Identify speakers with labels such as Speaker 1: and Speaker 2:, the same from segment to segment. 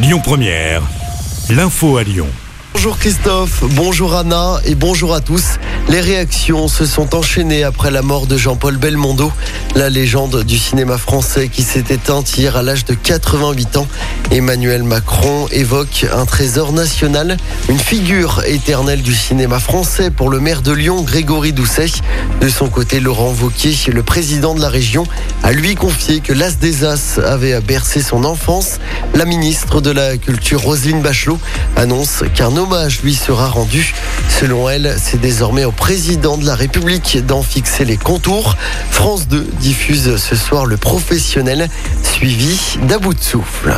Speaker 1: Lyon Première, l'info à Lyon.
Speaker 2: Bonjour Christophe, bonjour Anna et bonjour à tous. Les réactions se sont enchaînées après la mort de Jean-Paul Belmondo, la légende du cinéma français qui s'est éteinte hier à l'âge de 88 ans. Emmanuel Macron évoque un trésor national, une figure éternelle du cinéma français pour le maire de Lyon, Grégory Doucet. De son côté, Laurent Wauquiez, le président de la région, a lui confié que l'As des As avait bercé son enfance. La ministre de la Culture, Roselyne Bachelot, annonce qu'un hommage lui sera rendu. Selon elle, c'est désormais au président de la République d'en fixer les contours. France 2 diffuse ce soir le professionnel, suivi bout de souffle.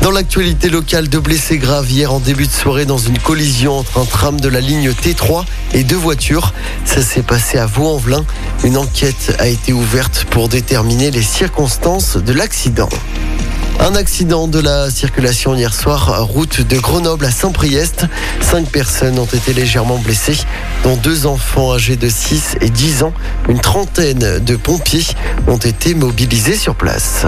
Speaker 2: Dans l'actualité locale, deux blessés graves hier en début de soirée dans une collision entre un tram de la ligne T3 et deux voitures. Ça s'est passé à Vaux-en-Velin. Une enquête a été ouverte pour déterminer les circonstances de l'accident. Un accident de la circulation hier soir, route de Grenoble à Saint-Priest. Cinq personnes ont été légèrement blessées, dont deux enfants âgés de 6 et 10 ans. Une trentaine de pompiers ont été mobilisés sur place.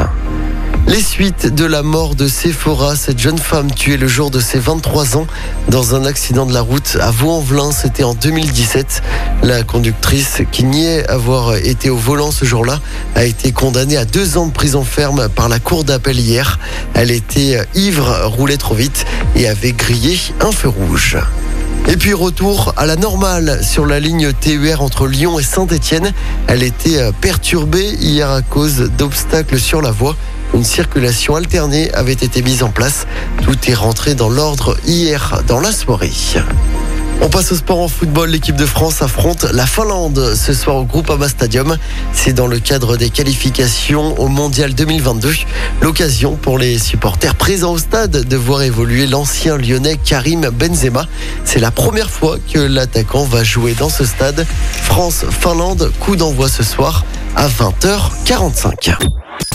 Speaker 2: Les suites de la mort de Sephora, cette jeune femme tuée le jour de ses 23 ans dans un accident de la route à Vaux-en-Velin, c'était en 2017. La conductrice qui niait avoir été au volant ce jour-là a été condamnée à deux ans de prison ferme par la cour d'appel hier. Elle était ivre, roulait trop vite et avait grillé un feu rouge. Et puis retour à la normale sur la ligne TER entre Lyon et Saint-Étienne. Elle était perturbée hier à cause d'obstacles sur la voie. Une circulation alternée avait été mise en place. Tout est rentré dans l'ordre hier dans la soirée. On passe au sport en football. L'équipe de France affronte la Finlande ce soir au Groupama Stadium. C'est dans le cadre des qualifications au Mondial 2022. L'occasion pour les supporters présents au stade de voir évoluer l'ancien lyonnais Karim Benzema. C'est la première fois que l'attaquant va jouer dans ce stade. France-Finlande, coup d'envoi ce soir à 20h45.